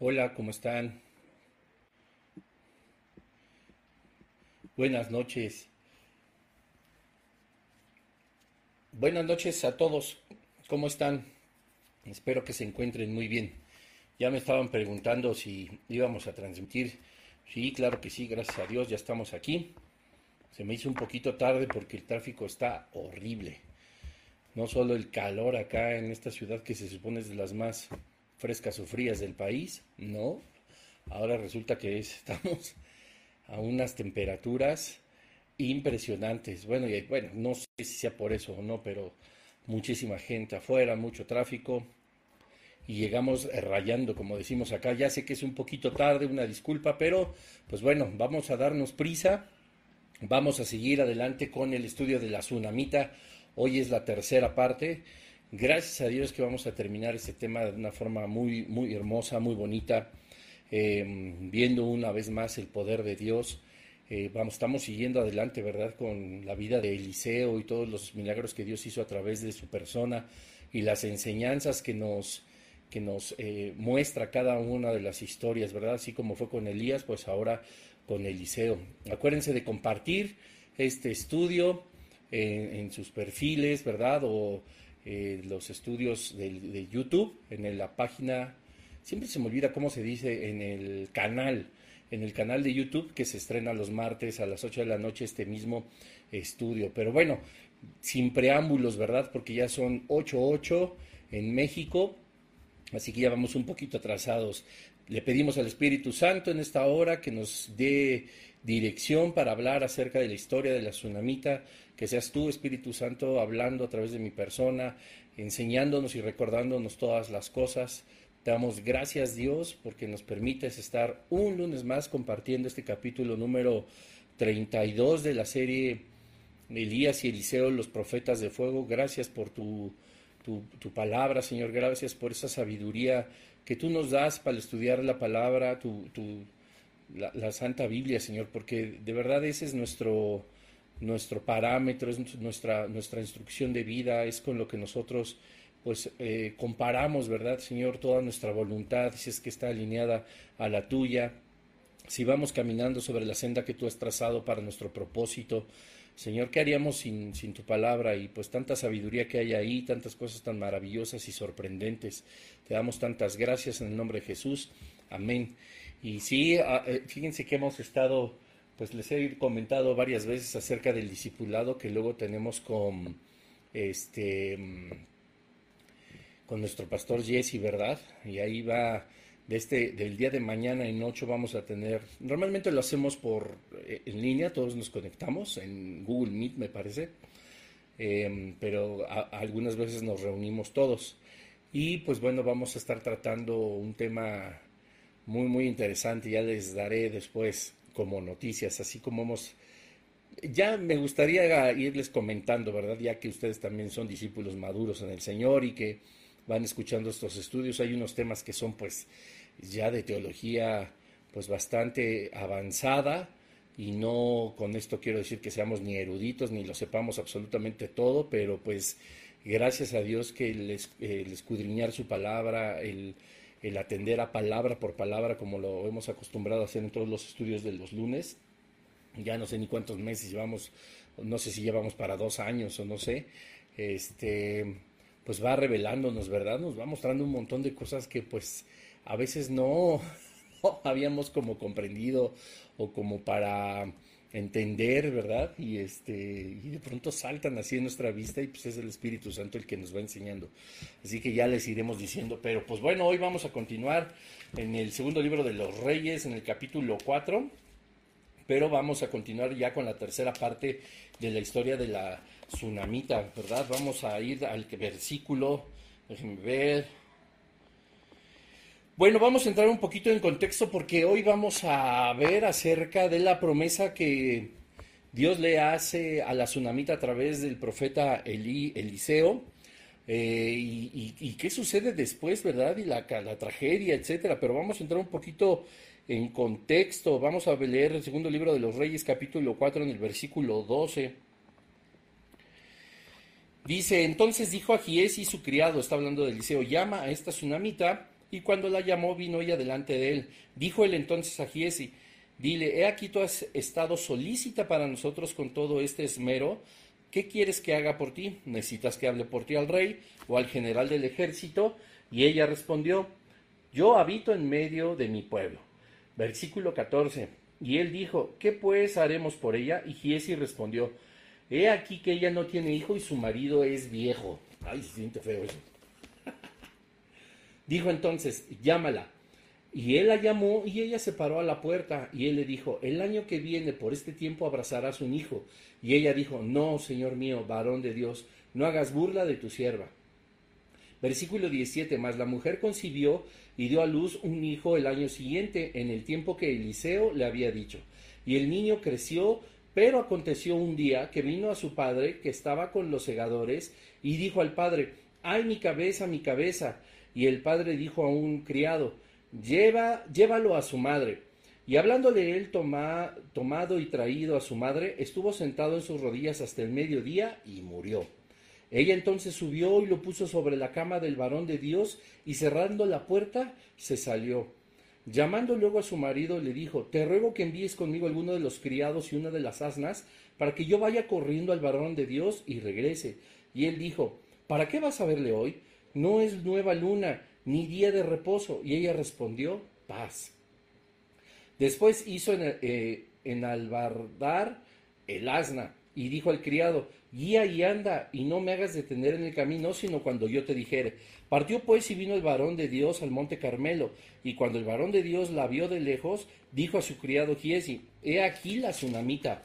Hola, ¿cómo están? Buenas noches. Buenas noches a todos. ¿Cómo están? Espero que se encuentren muy bien. Ya me estaban preguntando si íbamos a transmitir. Sí, claro que sí, gracias a Dios, ya estamos aquí. Se me hizo un poquito tarde porque el tráfico está horrible. No solo el calor acá en esta ciudad que se supone es de las más frescas o frías del país, no. Ahora resulta que estamos a unas temperaturas impresionantes. Bueno, y, bueno, no sé si sea por eso o no, pero muchísima gente afuera, mucho tráfico y llegamos rayando, como decimos acá. Ya sé que es un poquito tarde, una disculpa, pero pues bueno, vamos a darnos prisa. Vamos a seguir adelante con el estudio de la tsunamita. Hoy es la tercera parte. Gracias a Dios que vamos a terminar este tema de una forma muy, muy hermosa, muy bonita, em, viendo una vez más el poder de Dios. Eh, vamos, estamos siguiendo adelante, ¿verdad? Con la vida de Eliseo y todos los milagros que Dios hizo a través de su persona y las enseñanzas que nos, que nos eh, muestra cada una de las historias, ¿verdad? Así como fue con Elías, pues ahora con Eliseo. Acuérdense de compartir este estudio en sus perfiles, ¿verdad? O eh, los estudios de, YouTube, en la página, siempre se me olvida cómo se dice, en el canal, en el canal de YouTube que se estrena los martes a las 8 de la noche este mismo estudio. Pero bueno, sin preámbulos, ¿verdad? Porque ya son 8.8 en México, así que ya vamos un poquito atrasados. Le pedimos al Espíritu Santo en esta hora que nos dé dirección para hablar acerca de la historia de la tsunamita, que seas tú, Espíritu Santo, hablando a través de mi persona, enseñándonos y recordándonos todas las cosas. Te damos gracias, Dios, porque nos permites estar un lunes más compartiendo este capítulo número 32 de la serie Elías y Eliseo, los profetas de fuego. Gracias por tu, tu, palabra, Señor. Gracias por esa sabiduría que tú nos das para estudiar la palabra, tu, la, Santa Biblia, Señor, porque de verdad ese es nuestro nuestro parámetro, es nuestra, nuestra instrucción de vida, es con lo que nosotros pues eh, comparamos, ¿verdad, Señor? Toda nuestra voluntad, si es que está alineada a la tuya, si vamos caminando sobre la senda que tú has trazado para nuestro propósito, Señor, ¿qué haríamos sin, sin tu palabra y pues tanta sabiduría que hay ahí, tantas cosas tan maravillosas y sorprendentes? Te damos tantas gracias en el nombre de Jesús. Amén. Y sí, eh, fíjense que hemos estado pues les he comentado varias veces acerca del discipulado que luego tenemos con este con nuestro pastor Jesse, ¿verdad? Y ahí va de este del día de mañana en ocho vamos a tener normalmente lo hacemos por eh, en línea todos nos conectamos en Google Meet me parece em, pero algunas veces nos reunimos todos y pues bueno vamos a estar tratando un tema muy muy interesante ya les daré después como noticias, así como hemos... Ya me gustaría irles comentando, ¿verdad? Ya que ustedes también son discípulos maduros en el Señor y que van escuchando estos estudios, hay unos temas que son pues ya de teología pues bastante avanzada y no con esto quiero decir que seamos ni eruditos ni lo sepamos absolutamente todo, pero pues gracias a Dios que el, el escudriñar su palabra, el el atender a palabra por palabra como lo hemos acostumbrado a hacer en todos los estudios de los lunes. Ya no sé ni cuántos meses llevamos, no sé si llevamos para dos años o no sé. Este, pues va revelándonos, ¿verdad? Nos va mostrando un montón de cosas que pues a veces no, no habíamos como comprendido o como para entender, ¿verdad? Y este y de pronto saltan así en nuestra vista y pues es el Espíritu Santo el que nos va enseñando. Así que ya les iremos diciendo, pero pues bueno, hoy vamos a continuar en el segundo libro de los Reyes, en el capítulo 4, pero vamos a continuar ya con la tercera parte de la historia de la tsunamita, ¿verdad? Vamos a ir al versículo, déjenme ver, bueno, vamos a entrar un poquito en contexto porque hoy vamos a ver acerca de la promesa que Dios le hace a la tsunamita a través del profeta Eliseo. Eh, y, qué sucede después, ¿verdad? Y la, tragedia, etcétera. Pero vamos a entrar un poquito en contexto. Vamos a leer el segundo libro de los Reyes, capítulo 4, en el versículo 12. Dice: Entonces dijo a Giesi su criado, está hablando de Eliseo, llama a esta tsunamita y cuando la llamó vino ella delante de él. Dijo él entonces a Giesi, dile, he aquí tú has estado solícita para nosotros con todo este esmero, ¿qué quieres que haga por ti? ¿Necesitas que hable por ti al rey o al general del ejército? Y ella respondió, yo habito en medio de mi pueblo. Versículo 14. Y él dijo, ¿qué pues haremos por ella? Y Giesi respondió, he aquí que ella no tiene hijo y su marido es viejo. Ay, se siente feo eso. Dijo entonces, llámala. Y él la llamó y ella se paró a la puerta y él le dijo, el año que viene por este tiempo abrazarás un hijo. Y ella dijo, no, Señor mío, varón de Dios, no hagas burla de tu sierva. Versículo 17, más la mujer concibió y dio a luz un hijo el año siguiente, en el tiempo que Eliseo le había dicho. Y el niño creció, pero aconteció un día que vino a su padre, que estaba con los segadores, y dijo al padre, ay mi cabeza, mi cabeza. Y el padre dijo a un criado, Lleva, llévalo a su madre. Y hablándole él tomado y traído a su madre, estuvo sentado en sus rodillas hasta el mediodía y murió. Ella entonces subió y lo puso sobre la cama del varón de Dios y cerrando la puerta se salió. Llamando luego a su marido le dijo, Te ruego que envíes conmigo alguno de los criados y una de las asnas, para que yo vaya corriendo al varón de Dios y regrese. Y él dijo, ¿Para qué vas a verle hoy? No es nueva luna, ni día de reposo. Y ella respondió, paz. Después hizo en, eh, en albardar el asna y dijo al criado, guía y anda, y no me hagas detener en el camino, sino cuando yo te dijere. Partió pues y vino el varón de Dios al monte Carmelo, y cuando el varón de Dios la vio de lejos, dijo a su criado Giesi, he aquí la tsunamita.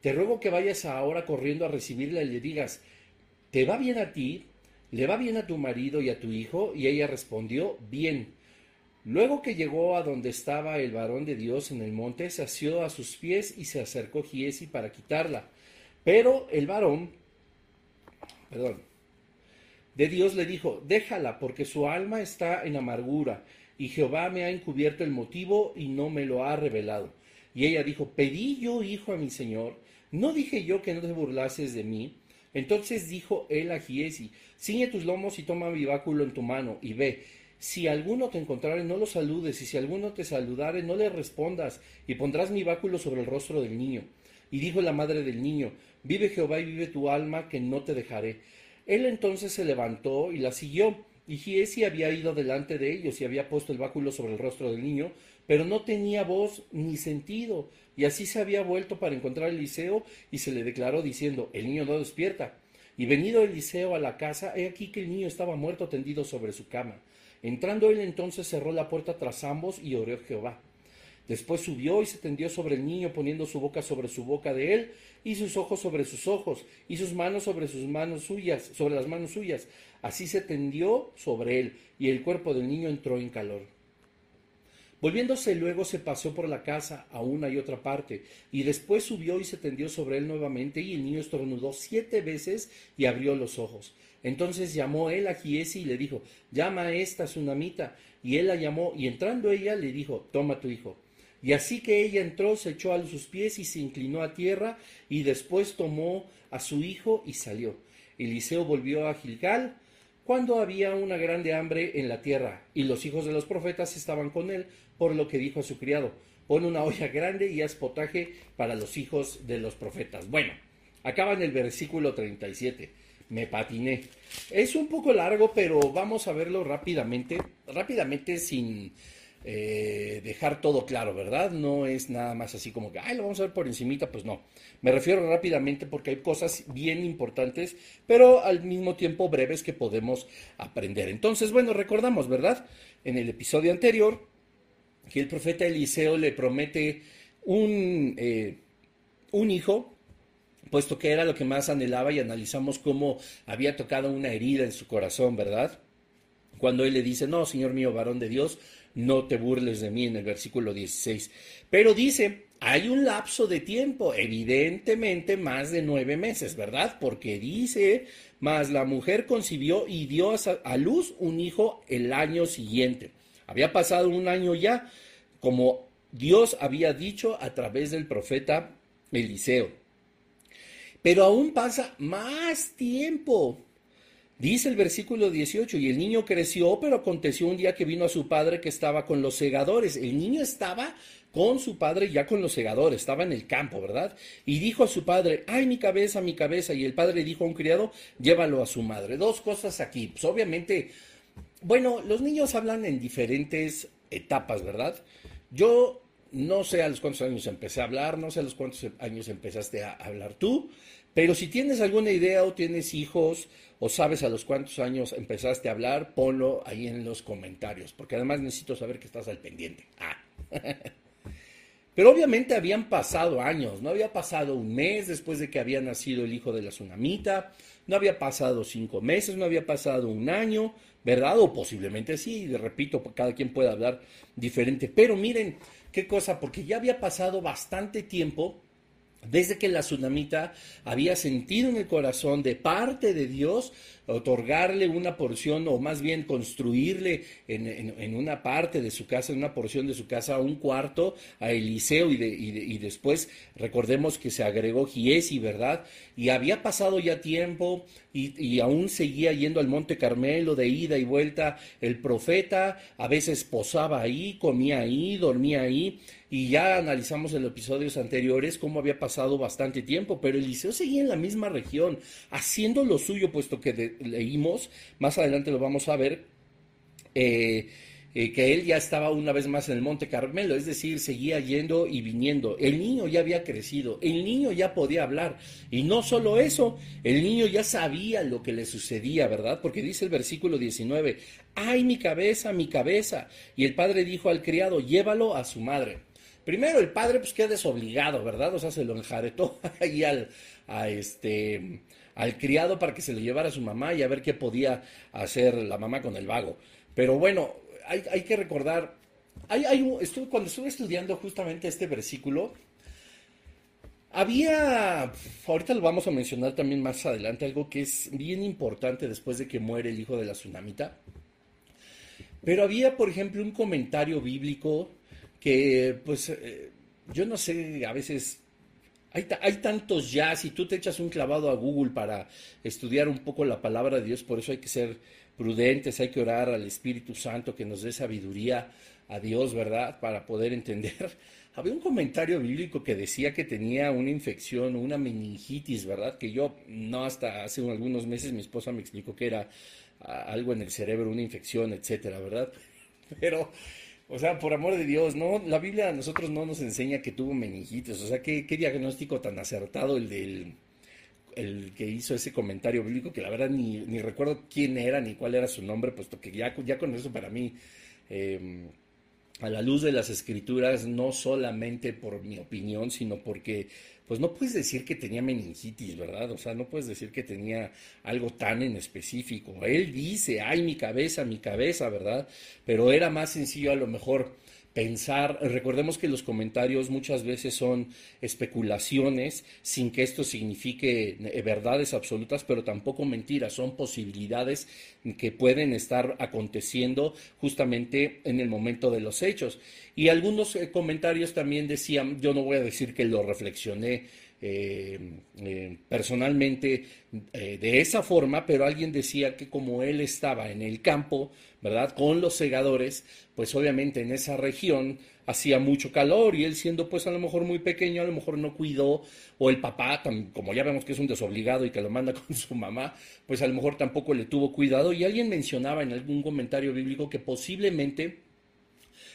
Te ruego que vayas ahora corriendo a recibirla y le digas, ¿te va bien a ti? ¿Le va bien a tu marido y a tu hijo? Y ella respondió, bien. Luego que llegó a donde estaba el varón de Dios en el monte, se asió a sus pies y se acercó Giesi para quitarla. Pero el varón, perdón, de Dios le dijo, déjala, porque su alma está en amargura, y Jehová me ha encubierto el motivo y no me lo ha revelado. Y ella dijo, pedí yo hijo a mi señor, no dije yo que no te burlases de mí. Entonces dijo él a Giesi, ciñe tus lomos y toma mi báculo en tu mano, y ve, si alguno te encontrare, no lo saludes, y si alguno te saludare, no le respondas, y pondrás mi báculo sobre el rostro del niño. Y dijo la madre del niño, Vive Jehová y vive tu alma, que no te dejaré. Él entonces se levantó y la siguió. Y Giesi había ido delante de ellos y había puesto el báculo sobre el rostro del niño, pero no tenía voz ni sentido. Y así se había vuelto para encontrar Eliseo y se le declaró diciendo, el niño no despierta. Y venido Eliseo a la casa, he aquí que el niño estaba muerto tendido sobre su cama. Entrando él entonces cerró la puerta tras ambos y oró Jehová. Después subió y se tendió sobre el niño, poniendo su boca sobre su boca de él, y sus ojos sobre sus ojos, y sus manos sobre sus manos suyas, sobre las manos suyas. Así se tendió sobre él, y el cuerpo del niño entró en calor. Volviéndose luego se pasó por la casa a una y otra parte, y después subió y se tendió sobre él nuevamente, y el niño estornudó siete veces y abrió los ojos. Entonces llamó él a Giesi y le dijo, llama a esta tsunamita. Y él la llamó, y entrando ella le dijo, toma tu hijo. Y así que ella entró, se echó a sus pies y se inclinó a tierra, y después tomó a su hijo y salió. Eliseo volvió a Gilgal, cuando había una grande hambre en la tierra, y los hijos de los profetas estaban con él, por lo que dijo a su criado, pon una olla grande y haz potaje para los hijos de los profetas. Bueno, acaba en el versículo 37. Me patiné. Es un poco largo, pero vamos a verlo rápidamente, rápidamente sin eh, dejar todo claro, ¿verdad? No es nada más así como que, ay, lo vamos a ver por encimita, pues no. Me refiero rápidamente porque hay cosas bien importantes, pero al mismo tiempo breves que podemos aprender. Entonces, bueno, recordamos, ¿verdad? En el episodio anterior, que el profeta Eliseo le promete un, eh, un hijo, puesto que era lo que más anhelaba y analizamos cómo había tocado una herida en su corazón, ¿verdad? Cuando él le dice, no, Señor mío, varón de Dios, no te burles de mí en el versículo 16. Pero dice, hay un lapso de tiempo, evidentemente más de nueve meses, ¿verdad? Porque dice, más la mujer concibió y dio a luz un hijo el año siguiente. Había pasado un año ya, como Dios había dicho a través del profeta Eliseo. Pero aún pasa más tiempo. Dice el versículo 18, y el niño creció, pero aconteció un día que vino a su padre que estaba con los segadores. El niño estaba con su padre ya con los segadores, estaba en el campo, ¿verdad? Y dijo a su padre, ay mi cabeza, mi cabeza. Y el padre dijo a un criado, llévalo a su madre. Dos cosas aquí. Pues obviamente, bueno, los niños hablan en diferentes etapas, ¿verdad? Yo no sé a los cuántos años empecé a hablar, no sé a los cuántos años empezaste a hablar tú, pero si tienes alguna idea o tienes hijos o sabes a los cuántos años empezaste a hablar, ponlo ahí en los comentarios, porque además necesito saber que estás al pendiente. Ah. Pero obviamente habían pasado años, no había pasado un mes después de que había nacido el hijo de la tsunamita, no había pasado cinco meses, no había pasado un año, ¿verdad? O posiblemente sí, repito, cada quien puede hablar diferente. Pero miren qué cosa, porque ya había pasado bastante tiempo desde que la tsunamita había sentido en el corazón de parte de Dios otorgarle una porción o más bien construirle en, una parte de su casa, en una porción de su casa, un cuarto a Eliseo y, después recordemos que se agregó Giesi, ¿verdad? Y había pasado ya tiempo y, y aún seguía yendo al Monte Carmelo de ida y vuelta el profeta, a veces posaba ahí, comía ahí, dormía ahí y ya analizamos en los episodios anteriores cómo había pasado bastante tiempo, pero Eliseo seguía en la misma región, haciendo lo suyo, puesto que leímos, más adelante lo vamos a ver, eh, eh, que él ya estaba una vez más en el Monte Carmelo, es decir, seguía yendo y viniendo. El niño ya había crecido, el niño ya podía hablar. Y no solo eso, el niño ya sabía lo que le sucedía, ¿verdad? Porque dice el versículo 19, ay mi cabeza, mi cabeza. Y el padre dijo al criado, llévalo a su madre. Primero, el padre pues queda desobligado, ¿verdad? O sea, se lo enjaretó ahí al, a este, al criado para que se lo llevara a su mamá y a ver qué podía hacer la mamá con el vago. Pero bueno, hay, hay que recordar, hay, hay, cuando estuve estudiando justamente este versículo, había, ahorita lo vamos a mencionar también más adelante, algo que es bien importante después de que muere el hijo de la tsunamita. Pero había, por ejemplo, un comentario bíblico que pues eh, yo no sé, a veces hay, hay, tantos ya, si tú te echas un clavado a Google para estudiar un poco la palabra de Dios, por eso hay que ser prudentes, hay que orar al Espíritu Santo que nos dé sabiduría a Dios, ¿verdad? Para poder entender. Había un comentario bíblico que decía que tenía una infección, una meningitis, ¿verdad? Que yo no hasta hace algunos meses mi esposa me explicó que era ah, algo en el cerebro, una infección, etcétera, ¿verdad? Pero o sea, por amor de Dios, no, la Biblia a nosotros no nos enseña que tuvo meningitis. O sea, qué, diagnóstico tan acertado el del el que hizo ese comentario bíblico, que la verdad ni, ni recuerdo quién era ni cuál era su nombre, puesto que ya, ya con eso para mí, eh, a la luz de las escrituras, no solamente por mi opinión, sino porque pues no puedes decir que tenía meningitis, ¿verdad? O sea, no puedes decir que tenía algo tan en específico. Él dice, ay, mi cabeza, mi cabeza, ¿verdad? Pero era más sencillo a lo mejor pensar, recordemos que los comentarios muchas veces son especulaciones sin que esto signifique eh, verdades absolutas, pero tampoco mentiras, son posibilidades que pueden estar aconteciendo justamente en el momento de los hechos. Y algunos eh, comentarios también decían, yo no voy a decir que lo reflexioné eh, eh, personalmente eh, de esa forma, pero alguien decía que como él estaba en el campo, ¿verdad? Con los segadores, pues obviamente en esa región hacía mucho calor y él siendo pues a lo mejor muy pequeño, a lo mejor no cuidó, o el papá, como ya vemos que es un desobligado y que lo manda con su mamá, pues a lo mejor tampoco le tuvo cuidado y alguien mencionaba en algún comentario bíblico que posiblemente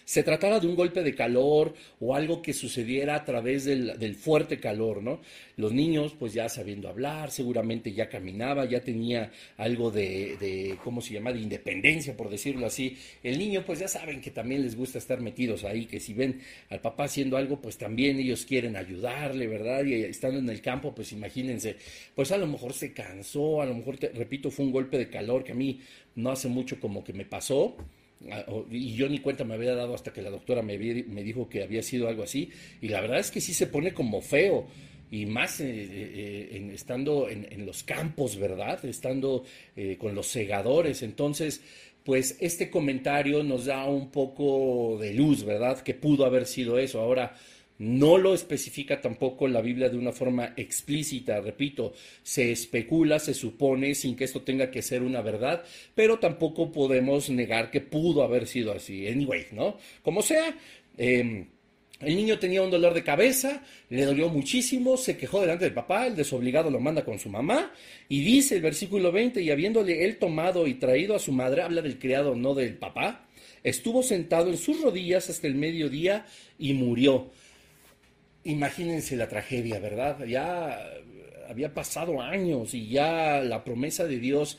se tratara de un golpe de calor o algo que sucediera a través del, fuerte calor, ¿no? Los niños, pues ya sabiendo hablar, seguramente ya caminaba, ya tenía algo de, de, ¿cómo se llama?, de independencia, por decirlo así. El niño, pues ya saben que también les gusta estar metidos ahí, que si ven al papá haciendo algo, pues también ellos quieren ayudarle, ¿verdad? Y estando en el campo, pues imagínense, pues a lo mejor se cansó, a lo mejor, repito, fue un golpe de calor que a mí no hace mucho como que me pasó y yo ni cuenta me había dado hasta que la doctora me, me dijo que había sido algo así, y la verdad es que sí se pone como feo, y más eh, eh, estando en, los campos, ¿verdad? Estando eh, con los segadores, entonces, pues este comentario nos da un poco de luz, ¿verdad? Que pudo haber sido eso. Ahora, No lo especifica tampoco la Biblia de una forma explícita, repito, se especula, se supone, sin que esto tenga que ser una verdad, pero tampoco podemos negar que pudo haber sido así. Anyway, ¿no? Como sea, em, el niño tenía un dolor de cabeza, le dolió muchísimo, se quejó delante del papá, el desobligado lo manda con su mamá, y dice el versículo 20, y habiéndole él tomado y traído a su madre, habla del criado, no del papá, estuvo sentado en sus rodillas hasta el mediodía y murió. Imagínense la tragedia, ¿verdad? Ya había pasado años y ya la promesa de Dios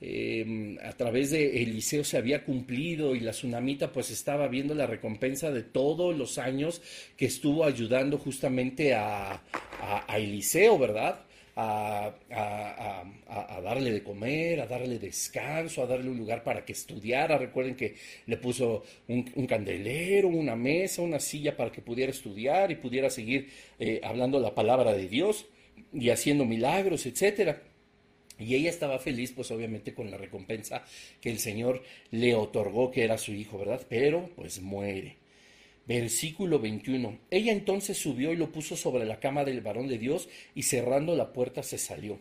em, a través de Eliseo se había cumplido y la tsunamita pues estaba viendo la recompensa de todos los años que estuvo ayudando justamente a, a Eliseo, ¿verdad? A, darle de comer, a darle descanso, a darle un lugar para que estudiara. Recuerden que le puso un, candelero, una mesa, una silla para que pudiera estudiar y pudiera seguir eh, hablando la palabra de Dios y haciendo milagros, etcétera. Y ella estaba feliz, pues obviamente con la recompensa que el Señor le otorgó, que era su hijo, ¿verdad? Pero pues muere. Versículo 21. Ella entonces subió y lo puso sobre la cama del varón de Dios y cerrando la puerta se salió.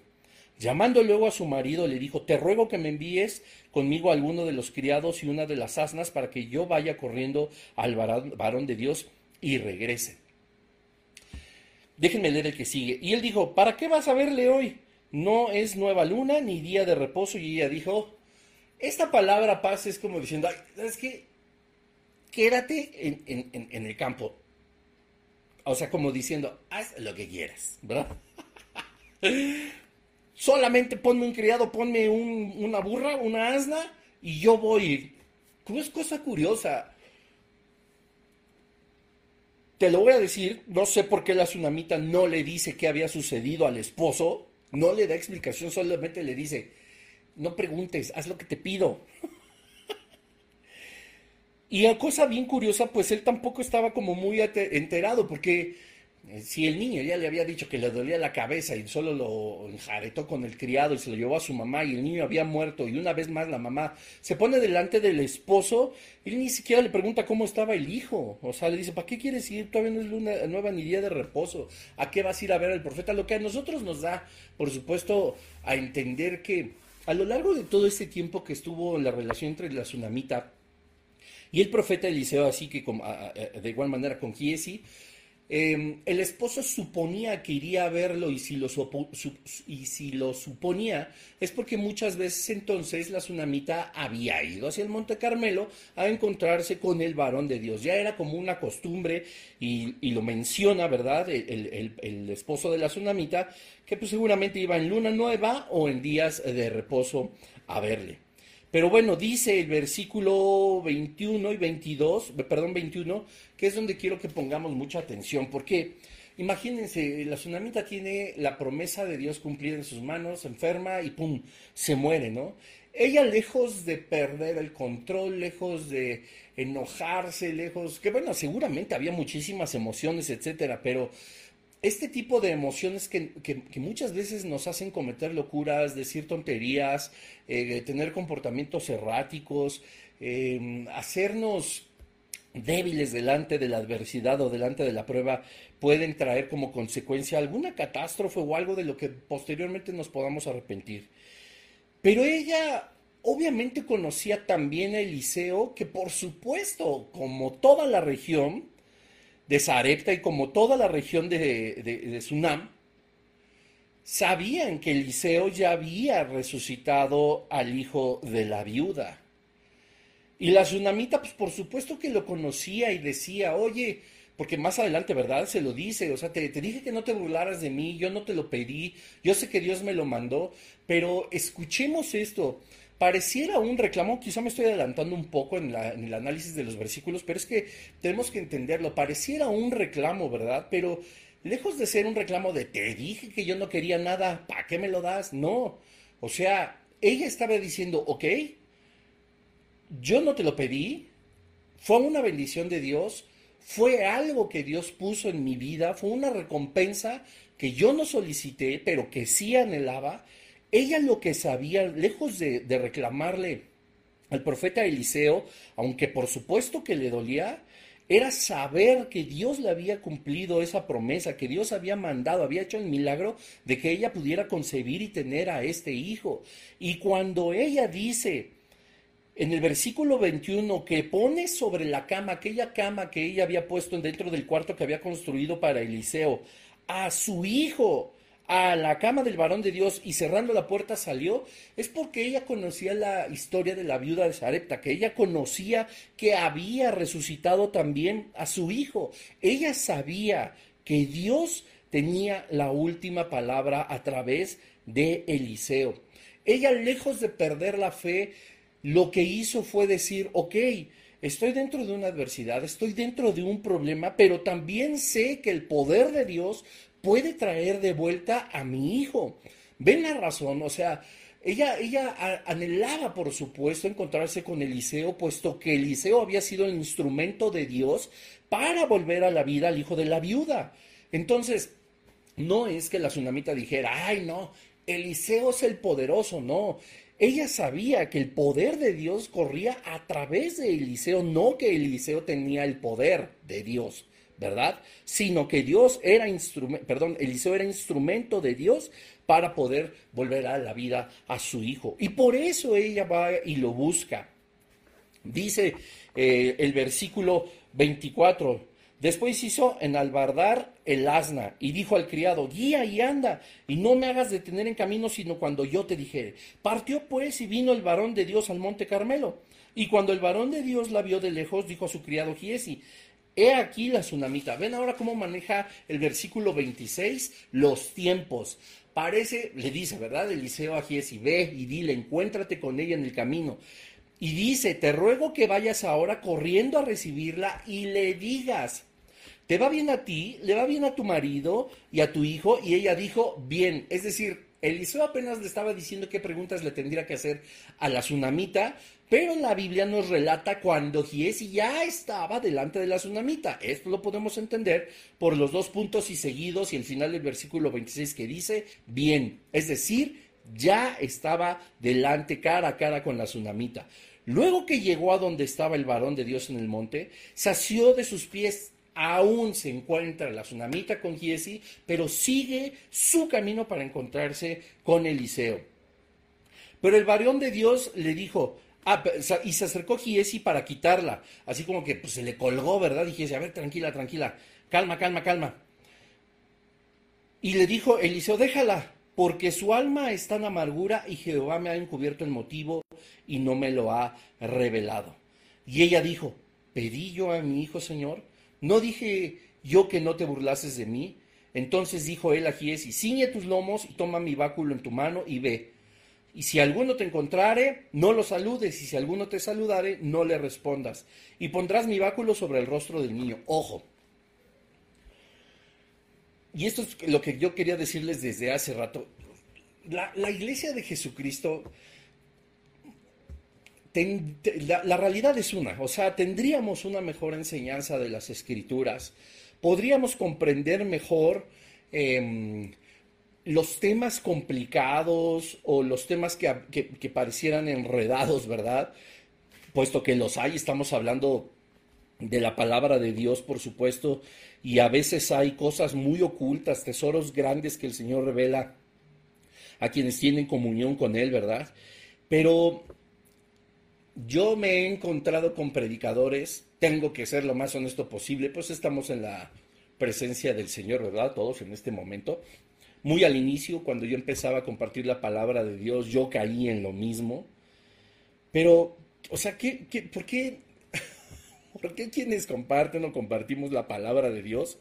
Llamando luego a su marido le dijo, te ruego que me envíes conmigo alguno de los criados y una de las asnas para que yo vaya corriendo al varón de Dios y regrese. Déjenme leer el que sigue. Y él dijo, ¿para qué vas a verle hoy? No es nueva luna ni día de reposo. Y ella dijo, esta palabra paz es como diciendo, Ay, es que quédate en, el campo. O sea, como diciendo, haz lo que quieras, ¿verdad? Solamente ponme un criado, ponme una burra, una asna, y yo voy. Es cosa curiosa. Te lo voy a decir, no sé por qué la tsunamita no le dice qué había sucedido al esposo, no le da explicación, solamente le dice, no preguntes, haz lo que te pido. Y a cosa bien curiosa, pues él tampoco estaba como muy enterado, porque eh, si el niño ya le había dicho que le dolía la cabeza y solo lo enjaretó con el criado y se lo llevó a su mamá y el niño había muerto y una vez más la mamá se pone delante del esposo y ni siquiera le pregunta cómo estaba el hijo. O sea, le dice, ¿para qué quieres ir? Todavía no es luna nueva ni día de reposo. ¿A qué vas a ir a ver al profeta? Lo que a nosotros nos da, por supuesto, a entender que a lo largo de todo este tiempo que estuvo en la relación entre la tsunamita y el profeta Eliseo, así que de igual manera con Giesi, em, el esposo suponía que iría a verlo y si, lo y si lo suponía es porque muchas veces entonces la tsunamita había ido hacia el Monte Carmelo a encontrarse con el varón de Dios. Ya era como una costumbre y, lo menciona, ¿verdad? El, el, esposo de la tsunamita, que pues seguramente iba en luna nueva o en días de reposo a verle. Pero bueno, dice el versículo 21 y 22, perdón, 21, que es donde quiero que pongamos mucha atención, porque imagínense, la tsunamita tiene la promesa de Dios cumplida en sus manos, enferma y pum, se muere, ¿no? Ella lejos de perder el control, lejos de enojarse, lejos, que bueno, seguramente había muchísimas emociones, etcétera, pero este tipo de emociones que, muchas veces nos hacen cometer locuras, decir tonterías, eh, tener comportamientos erráticos, em, hacernos débiles delante de la adversidad o delante de la prueba, pueden traer como consecuencia alguna catástrofe o algo de lo que posteriormente nos podamos arrepentir. Pero ella obviamente conocía también a Eliseo, que por supuesto, como toda la región, de Sarepta y como toda la región de, de, Sunam, sabían que Eliseo ya había resucitado al hijo de la viuda. Y la tsunamita, pues por supuesto que lo conocía y decía, oye, porque más adelante, ¿verdad? Se lo dice, o sea, te, te, dije que no te burlaras de mí, yo no te lo pedí, yo sé que Dios me lo mandó, pero escuchemos esto pareciera un reclamo, quizá me estoy adelantando un poco en, el análisis de los versículos, pero es que tenemos que entenderlo, pareciera un reclamo, ¿verdad? Pero lejos de ser un reclamo de te dije que yo no quería nada, ¿para qué me lo das? No, o sea, ella estaba diciendo, ok, yo no te lo pedí, fue una bendición de Dios, fue algo que Dios puso en mi vida, fue una recompensa que yo no solicité, pero que sí anhelaba, ella lo que sabía, lejos de, reclamarle al profeta Eliseo, aunque por supuesto que le dolía, era saber que Dios le había cumplido esa promesa, que Dios había mandado, había hecho el milagro de que ella pudiera concebir y tener a este hijo. Y cuando ella dice en el versículo 21 que pone sobre la cama, aquella cama que ella había puesto dentro del cuarto que había construido para Eliseo, a su hijo, a la cama del varón de Dios y cerrando la puerta salió, es porque ella conocía la historia de la viuda de Sarepta, que ella conocía que había resucitado también a su hijo. Ella sabía que Dios tenía la última palabra a través de Eliseo. Ella, lejos de perder la fe, lo que hizo fue decir, ok, estoy dentro de una adversidad, estoy dentro de un problema, pero también sé que el poder de Dios puede traer de vuelta a mi hijo. ¿Ven la razón? O sea, ella, ella anhelaba, por supuesto, encontrarse con Eliseo, puesto que Eliseo había sido el instrumento de Dios para volver a la vida al hijo de la viuda. Entonces, no es que la tsunamita dijera, ay, no, Eliseo es el poderoso, no. Ella sabía que el poder de Dios corría a través de Eliseo, no que Eliseo tenía el poder de Dios. ¿verdad? Sino que Dios era instrumento, perdón, Eliseo era instrumento de Dios para poder volver a la vida a su hijo. Y por eso ella va y lo busca. Dice eh, el versículo 24, después hizo enalbardar el asna y dijo al criado, guía y anda, y no me hagas detener en camino sino cuando yo te dijere. Partió pues y vino el varón de Dios al monte Carmelo. Y cuando el varón de Dios la vio de lejos, dijo a su criado Giesi, He aquí la tsunamita. Ven ahora cómo maneja el versículo 26 los tiempos. Parece, le dice, ¿verdad? Eliseo a Giesi, ve y dile, encuéntrate con ella en el camino. Y dice, te ruego que vayas ahora corriendo a recibirla y le digas, ¿te va bien a ti? ¿Le va bien a tu marido y a tu hijo? Y ella dijo, bien. Es decir, Eliseo apenas le estaba diciendo qué preguntas le tendría que hacer a la tsunamita, pero la Biblia nos relata cuando Giesi ya estaba delante de la tsunamita. Esto lo podemos entender por los dos puntos y seguidos y el final del versículo 26 que dice, bien, es decir, ya estaba delante cara a cara con la tsunamita. Luego que llegó a donde estaba el varón de Dios en el monte, sació de sus pies aún se encuentra la tsunamita con Giesi, pero sigue su camino para encontrarse con Eliseo. Pero el varón de Dios le dijo, ah, y se acercó Giesi para quitarla, así como que pues, se le colgó, ¿verdad? Y Giesi, a ver, tranquila, tranquila, calma, calma, calma. Y le dijo Eliseo, déjala, porque su alma está en amargura y Jehová me ha encubierto el motivo y no me lo ha revelado. Y ella dijo, ¿pedí yo a mi hijo, Señor? ¿No dije yo que no te burlases de mí? Entonces dijo él a Giesi, ciñe tus lomos y toma mi báculo en tu mano y ve. Y si alguno te encontrare, no lo saludes, y si alguno te saludare, no le respondas. Y pondrás mi báculo sobre el rostro del niño. Ojo. Y esto es lo que yo quería decirles desde hace rato. La, la iglesia de Jesucristo la, realidad es una, o sea, tendríamos una mejor enseñanza de las escrituras, podríamos comprender mejor em, los temas complicados o los temas que, que, parecieran enredados, ¿verdad? Puesto que los hay, estamos hablando de la palabra de Dios, por supuesto, y a veces hay cosas muy ocultas, tesoros grandes que el Señor revela a quienes tienen comunión con Él, ¿verdad? Pero yo me he encontrado con predicadores, tengo que ser lo más honesto posible, pues estamos en la presencia del Señor, ¿verdad? Todos en este momento. Muy al inicio, cuando yo empezaba a compartir la palabra de Dios, yo caí en lo mismo. Pero, o sea, ¿qué, por, qué, ¿por qué quienes comparten o compartimos la palabra de Dios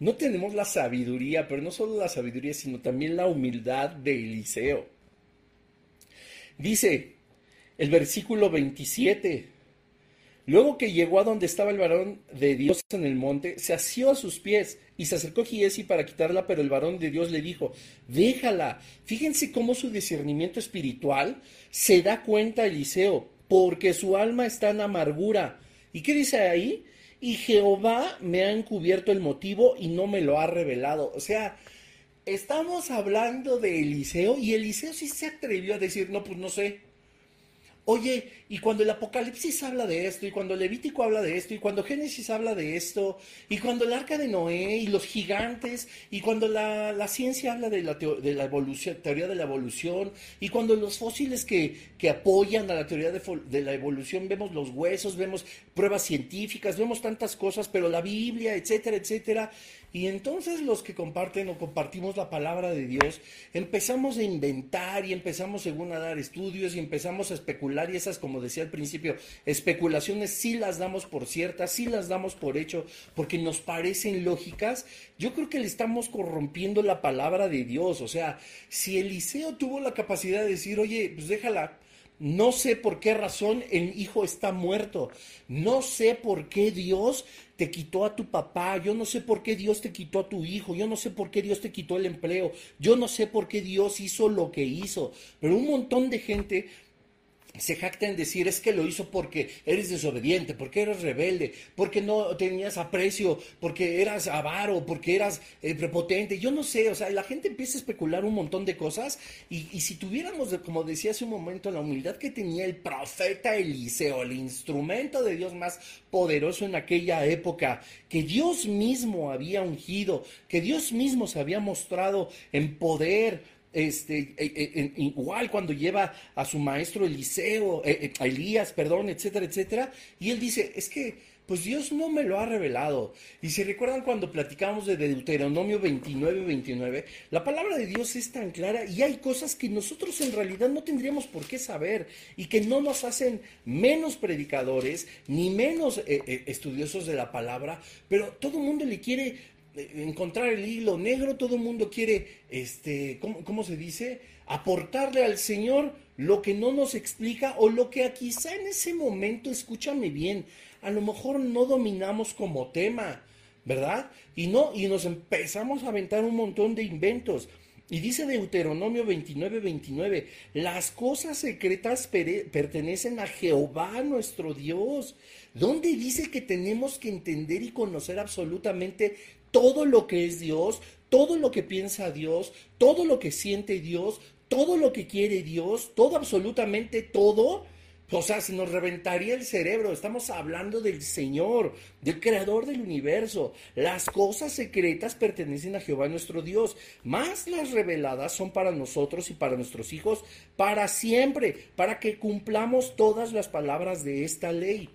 no tenemos la sabiduría, pero no solo la sabiduría, sino también la humildad de Eliseo? Dice, el versículo 27. Luego que llegó a donde estaba el varón de Dios en el monte, se asió a sus pies y se acercó Giesi para quitarla, pero el varón de Dios le dijo, déjala. Fíjense cómo su discernimiento espiritual se da cuenta Eliseo, porque su alma está en amargura. ¿Y qué dice ahí? Y Jehová me ha encubierto el motivo y no me lo ha revelado. O sea, estamos hablando de Eliseo y Eliseo sí se atrevió a decir, no, pues no sé, Oye, y cuando el Apocalipsis habla de esto, y cuando Levítico habla de esto, y cuando Génesis habla de esto, y cuando el arca de Noé, y los gigantes, y cuando la, ciencia habla de la, de la evolución, teoría de la evolución, y cuando los fósiles que, que apoyan a la teoría de la evolución, vemos los huesos, vemos pruebas científicas, vemos tantas cosas, pero la Biblia, etcétera, etcétera. Y entonces los que comparten o compartimos la palabra de Dios, empezamos a inventar y empezamos según a dar estudios y empezamos a especular y esas, como decía al principio, especulaciones sí las damos por ciertas, sí las damos por hecho, porque nos parecen lógicas. Yo creo que le estamos corrompiendo la palabra de Dios. O sea, si Eliseo tuvo la capacidad de decir, oye, pues déjala, no sé por qué razón el hijo está muerto. No sé por qué Dios te quitó a tu papá. Yo no sé por qué Dios te quitó a tu hijo. Yo no sé por qué Dios te quitó el empleo. Yo no sé por qué Dios hizo lo que hizo. Pero un montón de gente se jacta en decir es que lo hizo porque eres desobediente, porque eres rebelde, porque no tenías aprecio, porque eras avaro, porque eras eh, prepotente. Yo no sé, o sea, la gente empieza a especular un montón de cosas y, y, si tuviéramos, como decía hace un momento, la humildad que tenía el profeta Eliseo, el instrumento de Dios más poderoso en aquella época, que Dios mismo había ungido, que Dios mismo se había mostrado en poder, este, eh, eh, igual cuando lleva a su maestro Eliseo, eh, a Elías, perdón, etcétera, etcétera, y él dice, es que pues Dios no me lo ha revelado. Y si recuerdan cuando platicamos de Deuteronomio 29, 29, la palabra de Dios es tan clara y hay cosas que nosotros en realidad no tendríamos por qué saber y que no nos hacen menos predicadores ni menos estudiosos de la palabra, pero todo el mundo le quiere encontrar el hilo negro, todo el mundo quiere, este, ¿cómo, se dice? Aportarle al Señor lo que no nos explica o lo que quizá en ese momento, escúchame bien, a lo mejor no dominamos como tema, ¿verdad? Y no, y nos empezamos a aventar un montón de inventos. Y dice Deuteronomio 29, 29, las cosas secretas pertenecen a Jehová nuestro Dios. ¿Dónde dice que tenemos que entender y conocer absolutamente todo lo que es Dios, todo lo que piensa Dios, todo lo que siente Dios, todo lo que quiere Dios, todo, absolutamente todo. O sea, se nos reventaría el cerebro. Estamos hablando del Señor, del Creador del universo. Las cosas secretas pertenecen a Jehová nuestro Dios, más las reveladas son para nosotros y para nuestros hijos para siempre, para que cumplamos todas las palabras de esta ley.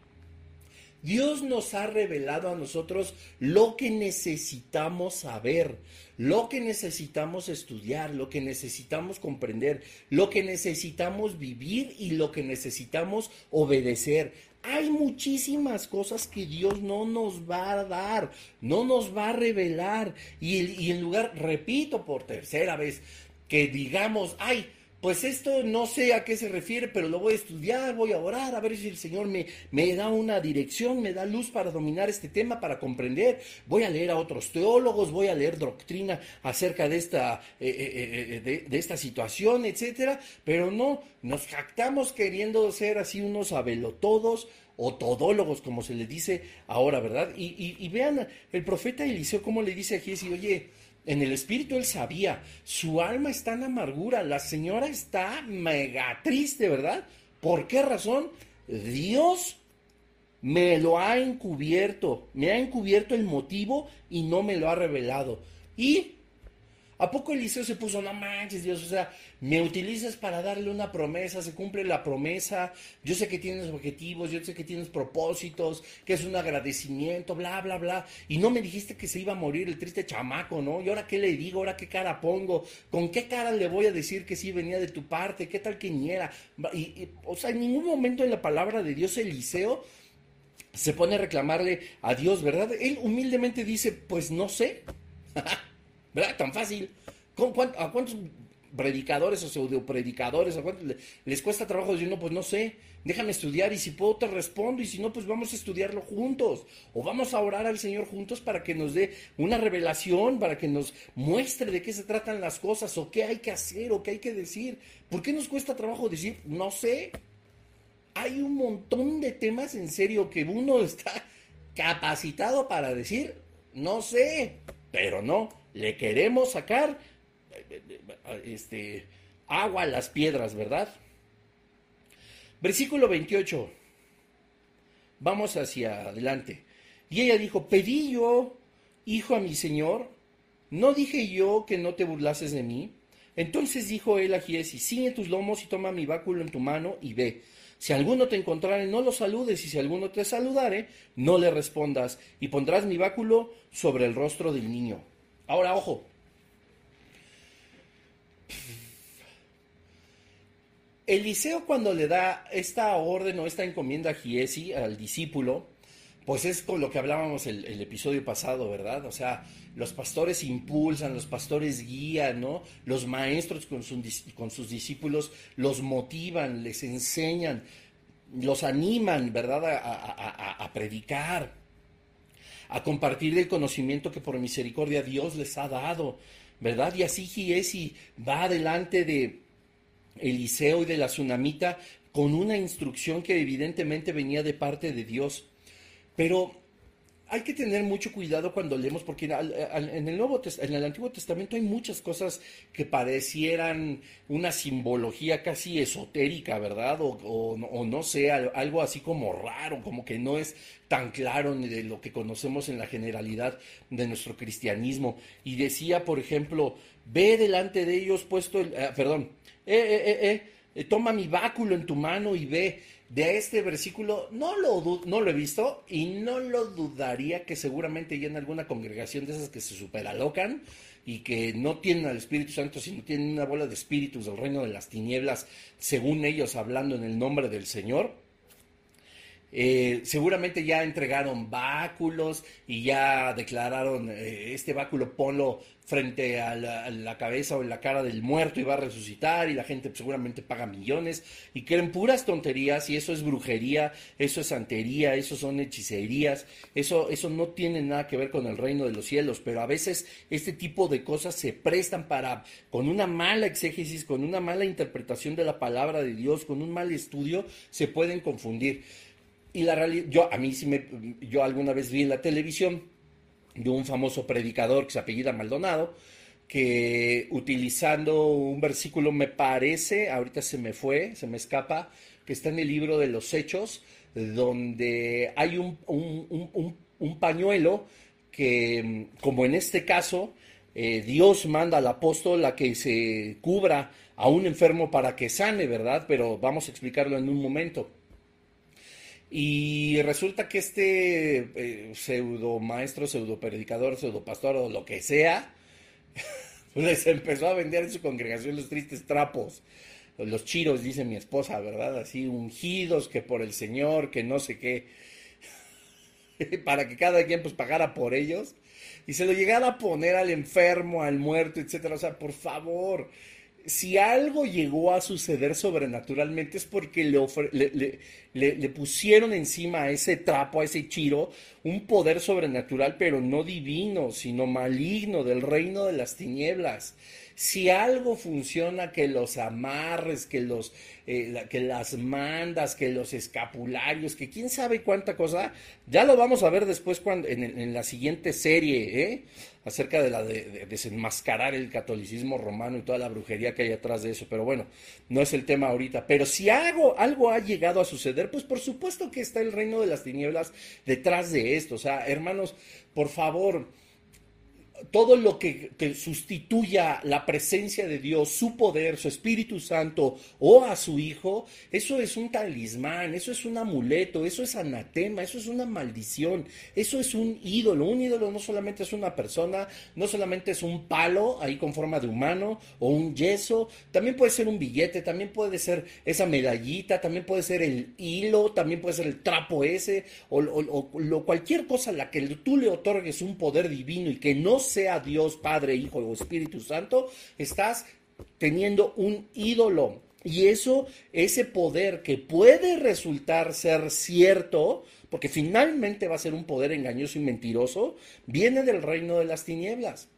Dios nos ha revelado a nosotros lo que necesitamos saber, lo que necesitamos estudiar, lo que necesitamos comprender, lo que necesitamos vivir y lo que necesitamos obedecer. Hay muchísimas cosas que Dios no nos va a dar, no nos va a revelar. Y, en lugar, repito por tercera vez, que digamos, ay, pues esto no sé a qué se refiere, pero lo voy a estudiar, voy a orar, a ver si el Señor me, me da una dirección, me da luz para dominar este tema, para comprender. Voy a leer a otros teólogos, voy a leer doctrina acerca de esta, eh, eh, eh, de, esta situación, etcétera, pero no, nos jactamos queriendo ser así unos abelotodos o todólogos, como se le dice ahora, ¿verdad? Y, y, vean el profeta Eliseo cómo le dice a Giesi, oye, en el espíritu él sabía, su alma está en amargura, la señora está mega triste, ¿verdad? ¿Por qué razón? Dios me lo ha encubierto, me ha encubierto el motivo y no me lo ha revelado. Y ¿A poco Eliseo se puso, no manches Dios, o sea, me utilizas para darle una promesa, se cumple la promesa, yo sé que tienes objetivos, yo sé que tienes propósitos, que es un agradecimiento, bla, bla, bla, y no me dijiste que se iba a morir el triste chamaco, ¿no? ¿Y ahora qué le digo? ¿Ahora qué cara pongo? ¿Con qué cara le voy a decir que sí venía de tu parte? ¿Qué tal que ni era? Y, o sea, en ningún momento en la palabra de Dios Eliseo se pone a reclamarle a Dios, ¿verdad? Él humildemente dice, pues no sé. ¿Verdad? Tan fácil. ¿A cuántos predicadores o pseudo predicadores, a cuántos les cuesta trabajo decir, no, pues no sé, déjame estudiar y si puedo te respondo y si no, pues vamos a estudiarlo juntos o vamos a orar al Señor juntos para que nos dé una revelación, para que nos muestre de qué se tratan las cosas o qué hay que hacer o qué hay que decir. ¿Por qué nos cuesta trabajo decir, no sé? Hay un montón de temas en serio que uno está capacitado para decir, no sé, pero no le queremos sacar este, agua a las piedras, ¿verdad? Versículo 28. Vamos hacia adelante. Y ella dijo, pedí yo, hijo a mi señor, ¿no dije yo que no te burlases de mí? Entonces dijo él a Giesi, ciñe tus lomos y toma mi báculo en tu mano y ve. Si alguno te encontrare, no lo saludes, y si alguno te saludare, no le respondas, y pondrás mi báculo sobre el rostro del niño. Ahora, ojo. Eliseo cuando le da esta orden o esta encomienda a Giesi, al discípulo, pues es con lo que hablábamos el, episodio pasado, ¿verdad? O sea, los pastores impulsan, los pastores guían, ¿no? Los maestros con, con sus discípulos los motivan, les enseñan, los animan, ¿verdad? A, a, a, predicar, a compartir el conocimiento que por misericordia Dios les ha dado, ¿verdad? Y así Giesi va delante de Eliseo y de la tsunamita con una instrucción que evidentemente venía de parte de Dios. Pero hay que tener mucho cuidado cuando leemos, porque en el, Antiguo Testamento hay muchas cosas que parecieran una simbología casi esotérica, ¿verdad? O, no sé, algo así como raro, como que no es tan claro ni de lo que conocemos en la generalidad de nuestro cristianismo. Y decía, por ejemplo, ve delante de ellos puesto, el, eh, perdón, eh, eh, eh, toma mi báculo en tu mano y ve de este versículo no lo, no lo he visto y no lo dudaría que seguramente ya en alguna congregación de esas que se superalocan y que no tienen al Espíritu Santo, sino tienen una bola de espíritus del reino de las tinieblas, según ellos hablando en el nombre del Señor. Eh, seguramente ya entregaron báculos y ya declararon eh, este báculo ponlo frente a la, cabeza o en la cara del muerto y va a resucitar y la gente seguramente paga millones y creen puras tonterías y eso es brujería, eso es santería, eso son hechicerías, eso, eso no tiene nada que ver con el reino de los cielos, pero a veces este tipo de cosas se prestan para, con una mala exégesis, con una mala interpretación de la palabra de Dios, con un mal estudio, se pueden confundir. Y la realidad, yo a mí sí me, yo alguna vez vi en la televisión de un famoso predicador que se apellida Maldonado, que utilizando un versículo me parece, ahorita se me fue, se me escapa, que está en el libro de los Hechos, donde hay un, un, pañuelo que, como en este caso, eh, Dios manda al apóstol a que se cubra a un enfermo para que sane, ¿verdad? Pero vamos a explicarlo en un momento. Y resulta que este eh, pseudo maestro, pseudo predicador, pseudo pastor o lo que sea, les empezó a vender en su congregación los tristes trapos. Los chiros, dice mi esposa, ¿verdad? Así ungidos que por el Señor, que no sé qué. para que cada quien pues pagara por ellos. Y se lo llegara a poner al enfermo, al muerto, etcétera. O sea, por favor, si algo llegó a suceder sobrenaturalmente es porque le, pusieron encima a ese trapo, a ese chiro, un poder sobrenatural, pero no divino, sino maligno del reino de las tinieblas. Si algo funciona, que los amarres, que, los, eh, que las mandas, que los escapularios, que quién sabe cuánta cosa, ya lo vamos a ver después cuando, en, la siguiente serie, ¿eh? acerca de la de, desenmascarar el catolicismo romano y toda la brujería que hay atrás de eso. Pero bueno, no es el tema ahorita. Pero si algo, algo ha llegado a suceder, pues por supuesto que está el reino de las tinieblas detrás de esto. O sea, hermanos, por favor, todo lo que, sustituya la presencia de Dios, su poder, su Espíritu Santo o a su Hijo, eso es un talismán, eso es un amuleto, eso es anatema, eso es una maldición, eso es un ídolo. Un ídolo no solamente es una persona, no solamente es un palo ahí con forma de humano o un yeso, también puede ser un billete, también puede ser esa medallita, también puede ser el hilo, también puede ser el trapo ese o, cualquier cosa a la que tú le otorgues un poder divino y que no sea Dios, Padre, Hijo o Espíritu Santo, estás teniendo un ídolo. Y eso, ese poder que puede resultar ser cierto, porque finalmente va a ser un poder engañoso y mentiroso, viene del reino de las tinieblas.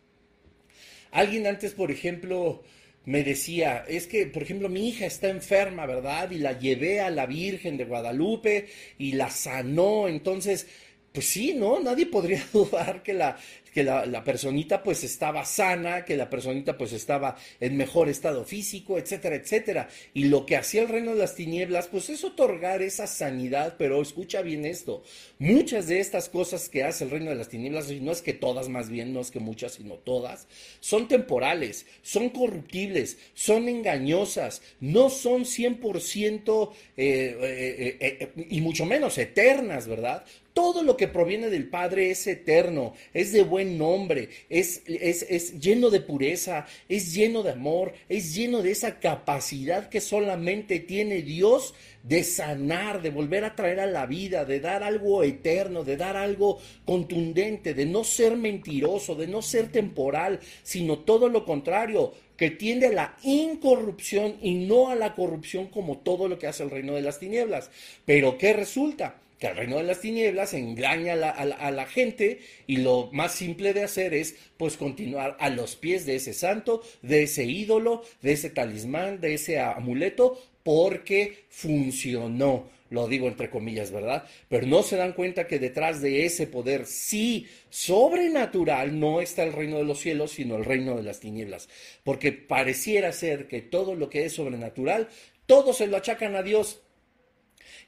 Alguien antes, por ejemplo, me decía, es que, por ejemplo, mi hija está enferma, ¿verdad? Y la llevé a la Virgen de Guadalupe y la sanó. Entonces, pues sí, ¿no? Nadie podría dudar que la, que la, personita pues estaba sana, que la personita pues estaba en mejor estado físico, etcétera, etcétera. Y lo que hacía el reino de las tinieblas pues es otorgar esa sanidad, pero escucha bien esto, muchas de estas cosas que hace el reino de las tinieblas, y no es que todas más bien, no es que muchas, sino todas, son temporales, son corruptibles, son engañosas, no son 100% eh, eh, eh, y mucho menos eternas, ¿verdad? Todo lo que proviene del Padre es eterno, es de buen nombre, es, es, es, lleno de pureza, es lleno de amor, es lleno de esa capacidad que solamente tiene Dios de sanar, de volver a traer a la vida, de dar algo eterno, de dar algo contundente, de no ser mentiroso, de no ser temporal, sino todo lo contrario, que tiende a la incorrupción y no a la corrupción como todo lo que hace el reino de las tinieblas. Pero ¿qué resulta? Que el reino de las tinieblas engaña a la, a, la, gente y lo más simple de hacer es pues continuar a los pies de ese santo, de ese ídolo, de ese talismán, de ese amuleto, porque funcionó, lo digo entre comillas, ¿verdad? Pero no se dan cuenta que detrás de ese poder sí sobrenatural no está el reino de los cielos, sino el reino de las tinieblas, porque pareciera ser que todo lo que es sobrenatural, todo se lo achacan a Dios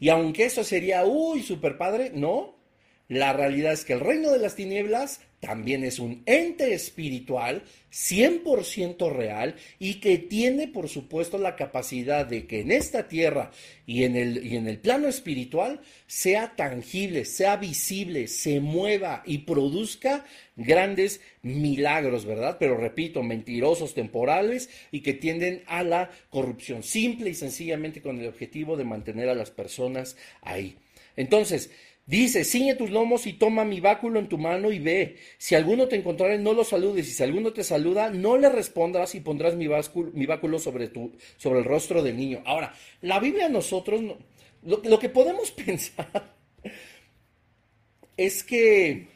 y aunque eso sería, uy, super padre, no. La realidad es que el reino de las tinieblas también es un ente espiritual 100% real y que tiene, por supuesto, la capacidad de que en esta tierra y en, el, y en el plano espiritual sea tangible, sea visible, se mueva y produzca grandes milagros, ¿verdad? Pero repito, mentirosos temporales y que tienden a la corrupción, simple y sencillamente con el objetivo de mantener a las personas ahí. Entonces, Dice, ciñe tus lomos y toma mi báculo en tu mano y ve. Si alguno te encontrare, no lo saludes. Y si alguno te saluda, no le respondas y pondrás mi báculo, sobre, tu, el rostro del niño. Ahora, la Biblia nosotros, lo que podemos pensar es que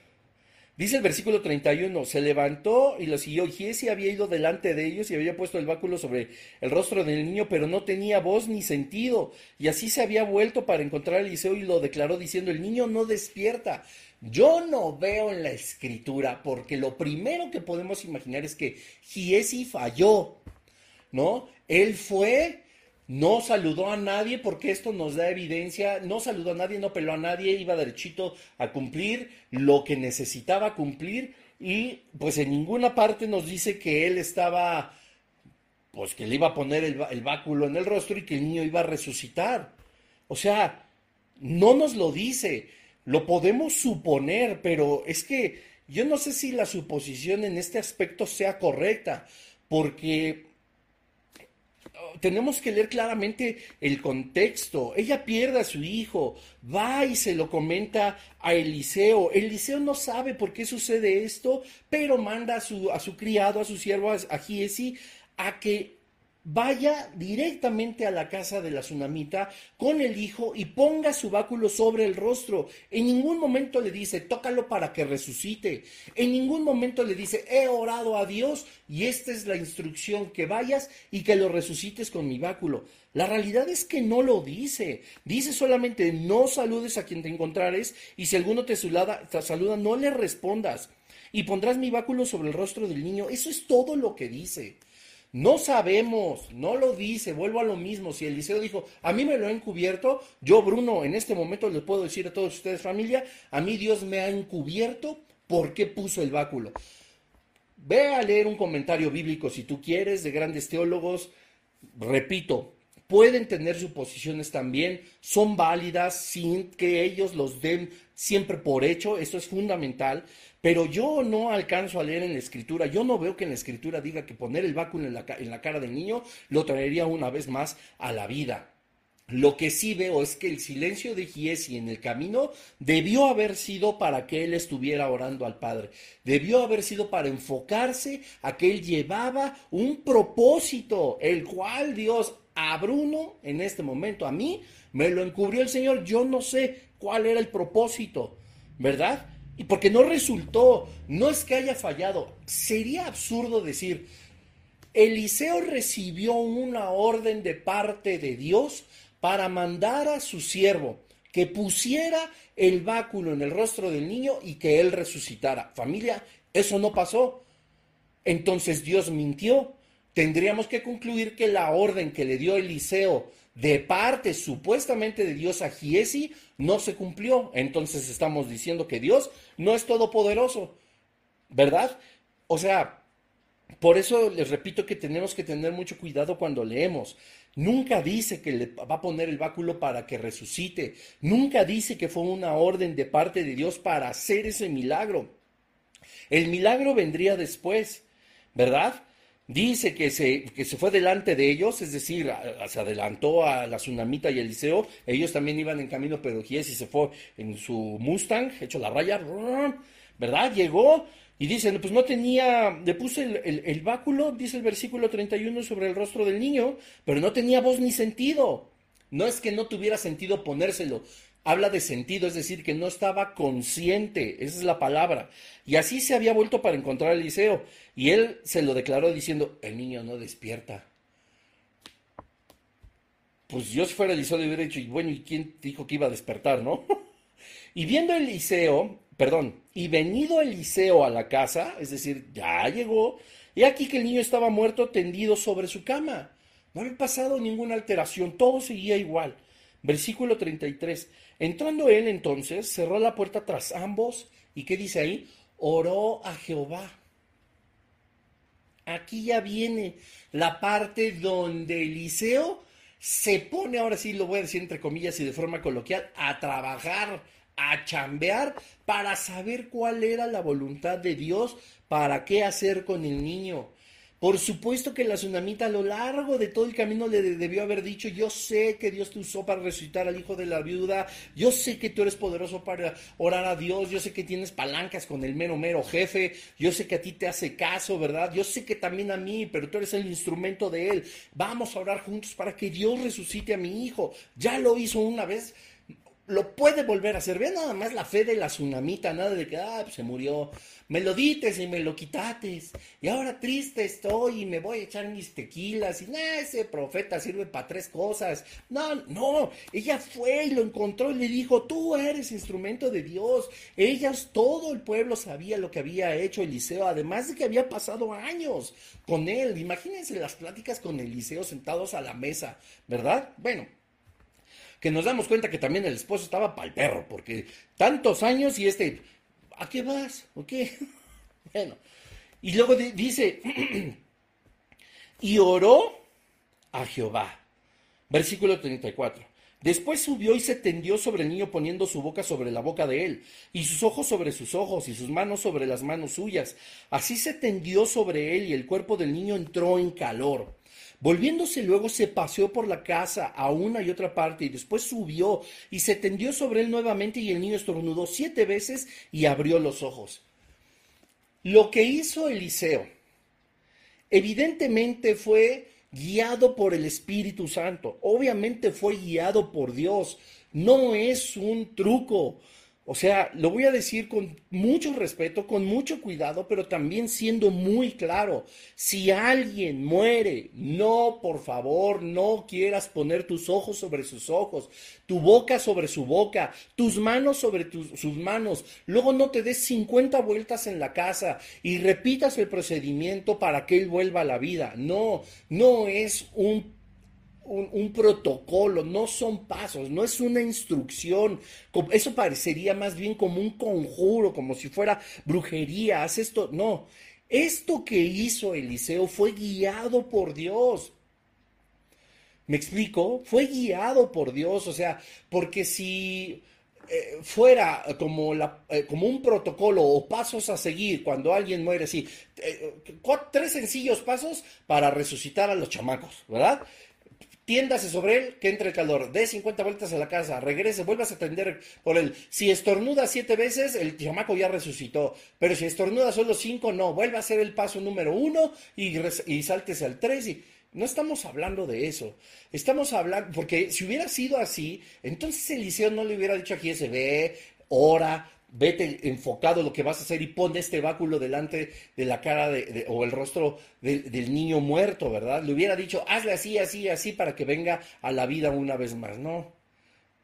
Dice el versículo 31, se levantó y lo siguió. Giesi había ido delante de ellos y había puesto el báculo sobre el rostro del niño, pero no tenía voz ni sentido. Y así se había vuelto para encontrar a Eliseo y lo declaró diciendo, el niño no despierta. Yo no veo en la escritura, porque lo primero que podemos imaginar es que Giesi falló, ¿no? Él fue no saludó a nadie porque esto nos da evidencia, no saludó a nadie, no peló a nadie, iba derechito a cumplir lo que necesitaba cumplir y pues en ninguna parte nos dice que él estaba, pues que le iba a poner el, el báculo en el rostro y que el niño iba a resucitar. O sea, no nos lo dice, lo podemos suponer, pero es que yo no sé si la suposición en este aspecto sea correcta, porque tenemos que leer claramente el contexto. Ella pierde a su hijo, va y se lo comenta a Eliseo. Eliseo no sabe por qué sucede esto, pero manda a su, a criado, a su siervo, a Giesi, a que vaya directamente a la casa de la tsunamita con el hijo y ponga su báculo sobre el rostro. En ningún momento le dice, tócalo para que resucite. En ningún momento le dice, he orado a Dios y esta es la instrucción, que vayas y que lo resucites con mi báculo. La realidad es que no lo dice. Dice solamente, no saludes a quien te encontrares y si alguno te saluda, te saluda no le respondas. Y pondrás mi báculo sobre el rostro del niño. Eso es todo lo que dice. No sabemos, no lo dice, vuelvo a lo mismo. Si Eliseo dijo, a mí me lo ha encubierto, yo Bruno en este momento les puedo decir a todos ustedes familia, a mí Dios me ha encubierto porque puso el báculo. Ve a leer un comentario bíblico si tú quieres de grandes teólogos. Repito, pueden tener suposiciones también, son válidas sin que ellos los den siempre por hecho, eso es fundamental, pero yo no alcanzo a leer en la escritura, yo no veo que en la escritura diga que poner el báculo en la, en la cara del niño lo traería una vez más a la vida. Lo que sí veo es que el silencio de Giesi en el camino debió haber sido para que él estuviera orando al Padre. Debió haber sido para enfocarse a que él llevaba un propósito, el cual Dios a Bruno en este momento, a mí, me lo encubrió el Señor. Yo no sé cuál era el propósito, ¿verdad? Y porque no resultó, no es que haya fallado, sería absurdo decir, Eliseo recibió una orden de parte de Dios para mandar a su siervo, que pusiera el báculo en el rostro del niño y que él resucitara. Familia, eso no pasó. Entonces Dios mintió. Tendríamos que concluir que la orden que le dio Eliseo de parte supuestamente de Dios a Giesi no se cumplió. Entonces estamos diciendo que Dios no es todopoderoso, ¿verdad? O sea, por eso les repito que tenemos que tener mucho cuidado cuando leemos. Nunca dice que le va a poner el báculo para que resucite. Nunca dice que fue una orden de parte de Dios para hacer ese milagro. El milagro vendría después, ¿verdad? Dice que se, que se fue delante de ellos, es decir, se adelantó a la tsunamita y Eliseo. Ellos también iban en camino, pero Giesi se fue en su Mustang, hecho la raya, ¿verdad? Llegó y dicen, pues no tenía, le puse el, el, báculo, dice el versículo 31, sobre el rostro del niño, pero no tenía voz ni sentido. No es que no tuviera sentido ponérselo, habla de sentido, es decir, que no estaba consciente, esa es la palabra. Y así se había vuelto para encontrar a Eliseo. Y él se lo declaró diciendo, el niño no despierta. Pues Dios fuera Eliseo le hubiera dicho, y bueno, ¿y quién dijo que iba a despertar, no? y viendo Eliseo, perdón, y venido Eliseo a la casa, es decir, ya llegó, y aquí que el niño estaba muerto tendido sobre su cama. No había pasado ninguna alteración, todo seguía igual. Versículo 33. Entrando él entonces, cerró la puerta tras ambos y ¿qué dice ahí? Oró a Jehová. Aquí ya viene la parte donde Eliseo se pone, ahora sí lo voy a decir entre comillas y de forma coloquial, a trabajar, a chambear para saber cuál era la voluntad de Dios, para qué hacer con el niño. Por supuesto que la tsunamita a lo largo de todo el camino le debió haber dicho, yo sé que Dios te usó para resucitar al hijo de la viuda, yo sé que tú eres poderoso para orar a Dios, yo sé que tienes palancas con el mero mero jefe, yo sé que a ti te hace caso, ¿verdad? Yo sé que también a mí, pero tú eres el instrumento de él. Vamos a orar juntos para que Dios resucite a mi hijo. Ya lo hizo una vez, lo puede volver a hacer. Vean nada más la fe de la tsunamita, nada de que, ah, pues se murió. Me lo dites y me lo quitates. Y ahora triste estoy y me voy a echar mis tequilas. Y nah, ese profeta sirve para tres cosas. No, no. Ella fue y lo encontró y le dijo, tú eres instrumento de Dios. Ellas, todo el pueblo sabía lo que había hecho Eliseo, además de que había pasado años con él. Imagínense las pláticas con Eliseo sentados a la mesa, ¿verdad? Bueno, que nos damos cuenta que también el esposo estaba para el perro, porque tantos años y este, ¿a qué vas? ¿O qué? bueno, y luego dice, y oró a Jehová. Versículo 34. Después subió y se tendió sobre el niño poniendo su boca sobre la boca de él, y sus ojos sobre sus ojos, y sus manos sobre las manos suyas. Así se tendió sobre él, y el cuerpo del niño entró en calor. Volviéndose luego se paseó por la casa a una y otra parte y después subió y se tendió sobre él nuevamente y el niño estornudó siete veces y abrió los ojos. Lo que hizo Eliseo evidentemente fue guiado por el Espíritu Santo, obviamente fue guiado por Dios, no es un truco, o sea, lo voy a decir con mucho respeto, con mucho cuidado, pero también siendo muy claro. Si alguien muere, no, por favor, no quieras poner tus ojos sobre sus ojos, tu boca sobre su boca, tus manos sobre sus manos. Luego no te des 50 vueltas en la casa y repitas el procedimiento para que él vuelva a la vida. No, no es un un, protocolo, no son pasos, no es una instrucción. Eso parecería más bien como un conjuro, como si fuera brujería, haz esto. No, esto que hizo Eliseo fue guiado por Dios. ¿Me explico? Fue guiado por Dios, o sea, porque si eh, fuera como, la, eh, como un protocolo o pasos a seguir cuando alguien muere, sí, eh, tres sencillos pasos para resucitar a los chamacos, ¿verdad? Tiéndase sobre él, que entre el calor, dé 50 vueltas a la casa, regrese, vuelvas a tender por él. Si estornuda siete veces, el chamaco ya resucitó, pero si estornuda solo cinco, no, vuelve a hacer el paso número uno y, y sáltese al tres y... No estamos hablando de eso. Estamos hablando, porque si hubiera sido así, entonces Eliseo no le hubiera dicho aquí se ve, ora, vete enfocado lo que vas a hacer y pon este báculo delante de la cara de, o el rostro del niño muerto, ¿verdad? Le hubiera dicho, hazle así, así, así para que venga a la vida una vez más. No.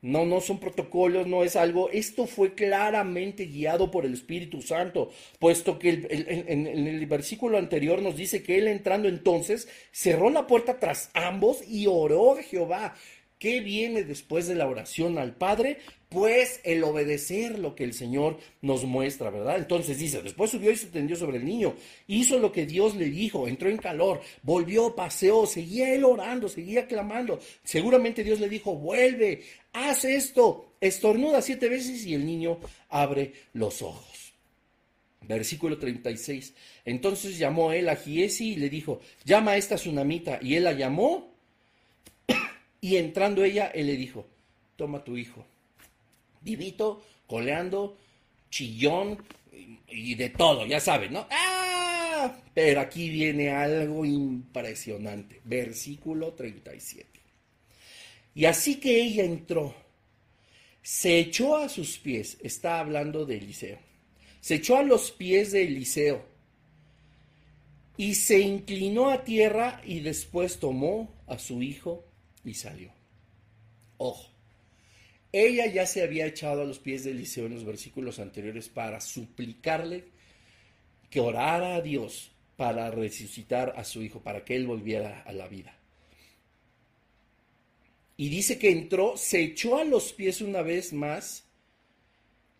No, no son protocolos, no es algo. Esto fue claramente guiado por el Espíritu Santo, puesto que en el versículo anterior nos dice que él entrando entonces cerró la puerta tras ambos y oró a Jehová. ¿Qué viene después de la oración al Padre? Pues el obedecer lo que el Señor nos muestra, ¿verdad? Entonces dice, después subió y se tendió sobre el niño, hizo lo que Dios le dijo, entró en calor, volvió, paseó, seguía él orando, seguía clamando. Seguramente Dios le dijo, vuelve, haz esto, estornuda siete veces y el niño abre los ojos. Versículo 36. Entonces llamó él a Giesi y le dijo, llama a esta tsunamita. Y él la llamó y entrando ella, él le dijo, toma tu hijo. Vivito, coleando, chillón y de todo, ya saben, ¿no? ¡Ah! Pero aquí viene algo impresionante. Versículo 37. Y así que ella entró, se echó a sus pies, está hablando de Eliseo, se echó a los pies de Eliseo y se inclinó a tierra y después tomó a su hijo y salió. Ojo, ella ya se había echado a los pies de Eliseo en los versículos anteriores para suplicarle que orara a Dios para resucitar a su hijo, para que él volviera a la vida. Y dice que entró, se echó a los pies una vez más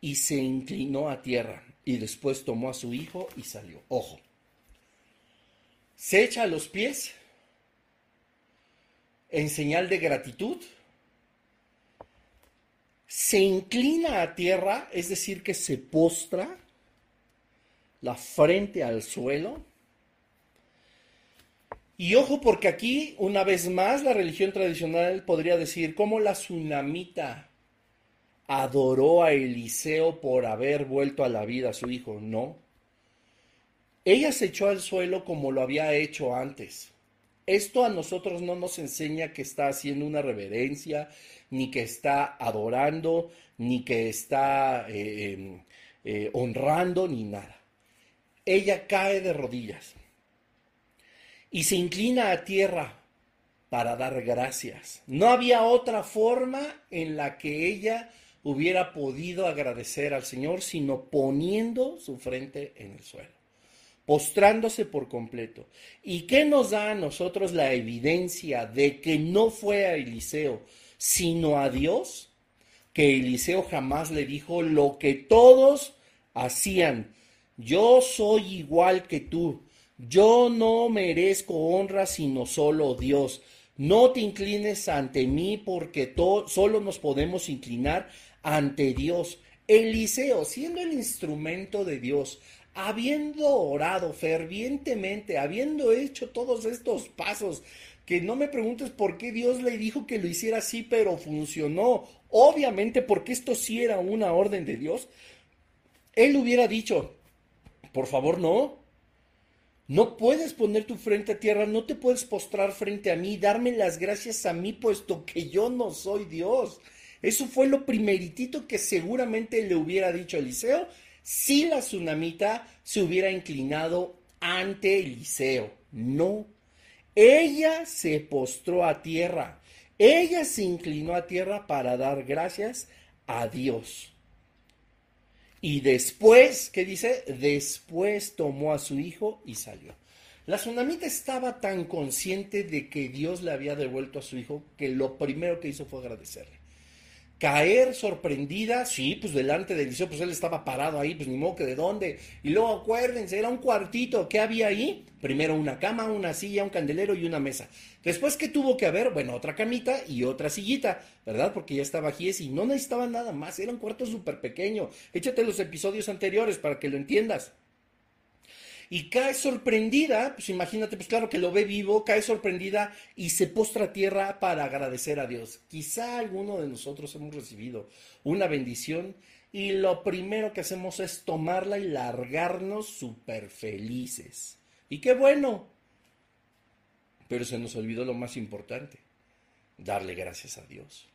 y se inclinó a tierra. Y después tomó a su hijo y salió. Ojo. Se echa a los pies en señal de gratitud, se inclina a tierra, es decir, que se postra la frente al suelo. Y ojo porque aquí, una vez más, la religión tradicional podría decir cómo la tsunamita adoró a Eliseo por haber vuelto a la vida a su hijo. No. Ella se echó al suelo como lo había hecho antes. Esto a nosotros no nos enseña que está haciendo una reverencia, ni que está adorando, ni que está eh, em, eh, honrando, ni nada. Ella cae de rodillas y se inclina a tierra para dar gracias. No había otra forma en la que ella hubiera podido agradecer al Señor, sino poniendo su frente en el suelo postrándose por completo. ¿Y qué nos da a nosotros la evidencia de que no fue a Eliseo, sino a Dios? Que Eliseo jamás le dijo lo que todos hacían. Yo soy igual que tú. Yo no merezco honra sino solo Dios. No te inclines ante mí porque solo nos podemos inclinar ante Dios. Eliseo, siendo el instrumento de Dios, habiendo orado fervientemente, habiendo hecho todos estos pasos, que no me preguntes por qué Dios le dijo que lo hiciera así, pero funcionó. Obviamente porque esto sí era una orden de Dios. Él hubiera dicho, por favor, no. No puedes poner tu frente a tierra, no te puedes postrar frente a mí, darme las gracias a mí, puesto que yo no soy Dios. Eso fue lo primeritito que seguramente le hubiera dicho Eliseo si la tsunamita se hubiera inclinado ante Eliseo. No. Ella se postró a tierra. Ella se inclinó a tierra para dar gracias a Dios. Y después, ¿qué dice? Después tomó a su hijo y salió. La tsunamita estaba tan consciente de que Dios le había devuelto a su hijo que lo primero que hizo fue agradecerle caer sorprendida, sí, pues delante del liceo, pues él estaba parado ahí, pues ni modo que de dónde. Y luego acuérdense, era un cuartito, ¿qué había ahí? Primero una cama, una silla, un candelero y una mesa. Después, ¿qué tuvo que haber? Bueno, otra camita y otra sillita, ¿verdad? Porque ya estaba aquí y no necesitaba nada más, era un cuarto súper pequeño. Échate los episodios anteriores para que lo entiendas y cae sorprendida, pues imagínate, pues claro que lo ve vivo, cae sorprendida y se postra a tierra para agradecer a Dios. Quizá alguno de nosotros hemos recibido una bendición y lo primero que hacemos es tomarla y largarnos súper felices. Y qué bueno. Pero se nos olvidó lo más importante, darle gracias a Dios.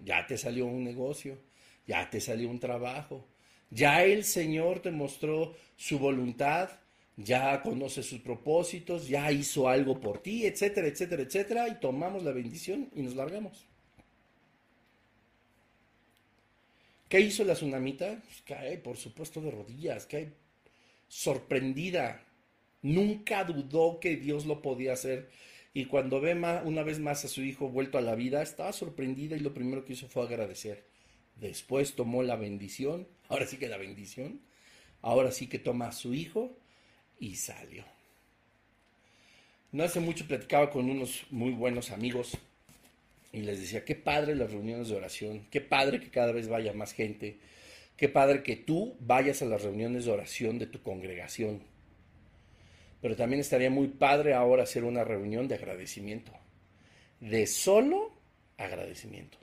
Ya te salió un negocio, ya te salió un trabajo, ya el Señor te mostró su voluntad, ya conoce sus propósitos, ya hizo algo por ti, etcétera, etcétera, etcétera, y tomamos la bendición y nos largamos. ¿Qué hizo la tsunamita? Pues cae, por supuesto, de rodillas, cae sorprendida. Nunca dudó que Dios lo podía hacer. Y cuando ve una vez más a su hijo vuelto a la vida, estaba sorprendida y lo primero que hizo fue agradecer. Después tomó la bendición, ahora sí que la bendición, ahora sí que toma a su hijo y salió. No hace mucho platicaba con unos muy buenos amigos y les decía, qué padre las reuniones de oración, qué padre que cada vez vaya más gente, qué padre que tú vayas a las reuniones de oración de tu congregación. Pero también estaría muy padre ahora hacer una reunión de agradecimiento, de solo agradecimiento.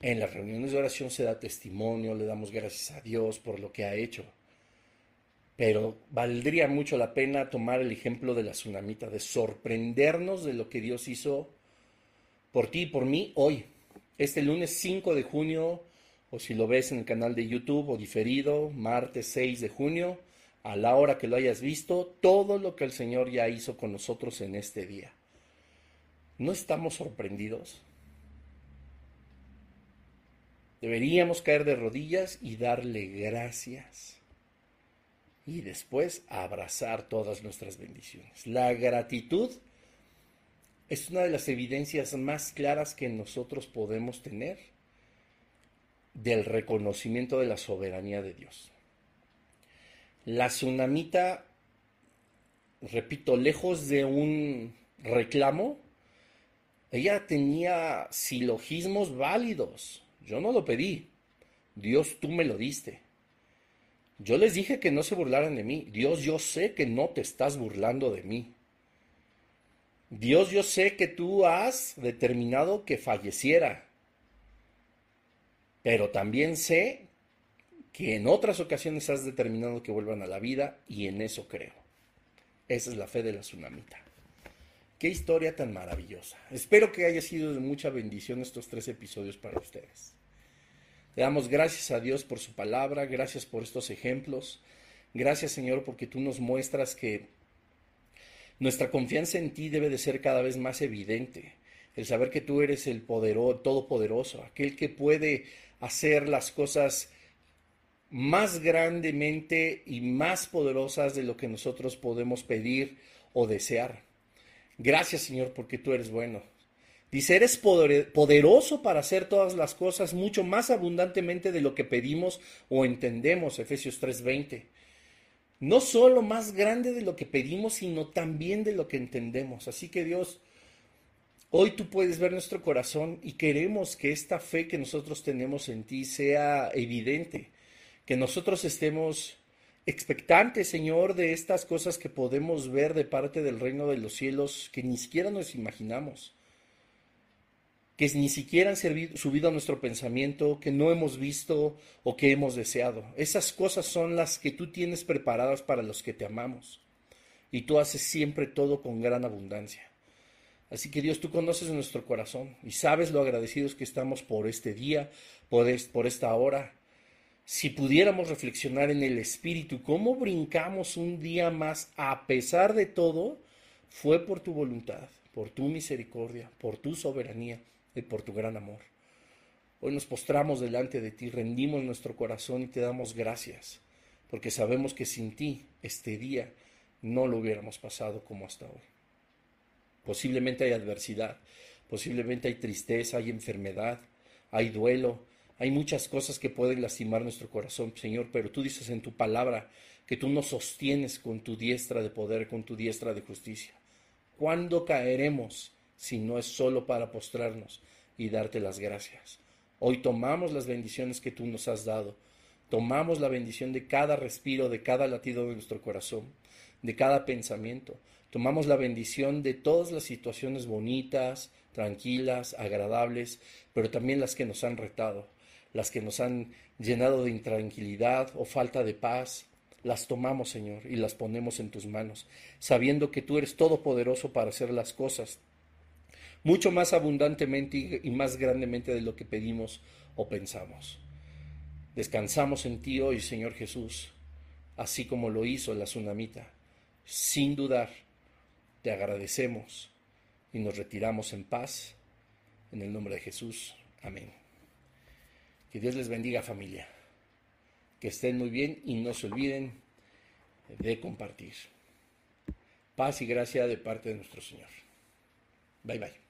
En las reuniones de oración se da testimonio, le damos gracias a Dios por lo que ha hecho. Pero valdría mucho la pena tomar el ejemplo de la tsunamita, de sorprendernos de lo que Dios hizo por ti y por mí hoy, este lunes 5 de junio, o si lo ves en el canal de YouTube o diferido, martes 6 de junio, a la hora que lo hayas visto, todo lo que el Señor ya hizo con nosotros en este día. ¿No estamos sorprendidos? Deberíamos caer de rodillas y darle gracias. Y después abrazar todas nuestras bendiciones. La gratitud es una de las evidencias más claras que nosotros podemos tener del reconocimiento de la soberanía de Dios. La tsunamita, repito, lejos de un reclamo, ella tenía silogismos válidos. Yo no lo pedí. Dios, tú me lo diste. Yo les dije que no se burlaran de mí. Dios, yo sé que no te estás burlando de mí. Dios, yo sé que tú has determinado que falleciera, pero también sé que en otras ocasiones has determinado que vuelvan a la vida y en eso creo. Esa es la fe de la tsunamita. Qué historia tan maravillosa. Espero que haya sido de mucha bendición estos tres episodios para ustedes. Le damos gracias a Dios por su palabra, gracias por estos ejemplos. Gracias Señor porque tú nos muestras que nuestra confianza en ti debe de ser cada vez más evidente. El saber que tú eres el poderoso, todopoderoso, aquel que puede hacer las cosas más grandemente y más poderosas de lo que nosotros podemos pedir o desear. Gracias Señor porque tú eres bueno. Dice, eres poderoso para hacer todas las cosas mucho más abundantemente de lo que pedimos o entendemos, Efesios 3:20 no solo más grande de lo que pedimos, sino también de lo que entendemos. Así que Dios, hoy tú puedes ver nuestro corazón y queremos que esta fe que nosotros tenemos en ti sea evidente, que nosotros estemos expectantes, Señor, de estas cosas que podemos ver de parte del reino de los cielos que ni siquiera nos imaginamos que ni siquiera han subido a nuestro pensamiento, que no hemos visto o que hemos deseado. Esas cosas son las que tú tienes preparadas para los que te amamos. Y tú haces siempre todo con gran abundancia. Así que Dios, tú conoces nuestro corazón y sabes lo agradecidos que estamos por este día, por, por esta hora. Si pudiéramos reflexionar en el Espíritu, cómo brincamos un día más a pesar de todo, fue por tu voluntad, por tu misericordia, por tu soberanía por tu gran amor. Hoy nos postramos delante de ti, rendimos nuestro corazón y te damos gracias, porque sabemos que sin ti este día no lo hubiéramos pasado como hasta hoy. Posiblemente hay adversidad, posiblemente hay tristeza, hay enfermedad, hay duelo, hay muchas cosas que pueden lastimar nuestro corazón, Señor, pero tú dices en tu palabra que tú nos sostienes con tu diestra de poder, con tu diestra de justicia. ¿Cuándo caeremos si no es solo para postrarnos y darte las gracias. Hoy tomamos las bendiciones que tú nos has dado, tomamos la bendición de cada respiro, de cada latido de nuestro corazón, de cada pensamiento, tomamos la bendición de todas las situaciones bonitas, tranquilas, agradables, pero también las que nos han retado, las que nos han llenado de intranquilidad o falta de paz, las tomamos, Señor, y las ponemos en tus manos, sabiendo que tú eres todopoderoso para hacer las cosas mucho más abundantemente y más grandemente de lo que pedimos o pensamos. Descansamos en ti hoy, Señor Jesús, así como lo hizo la tsunamita. Sin dudar, te agradecemos y nos retiramos en paz. En el nombre de Jesús. Amén. Que Dios les bendiga familia. Que estén muy bien y no se olviden de compartir. Paz y gracia de parte de nuestro Señor. Bye bye.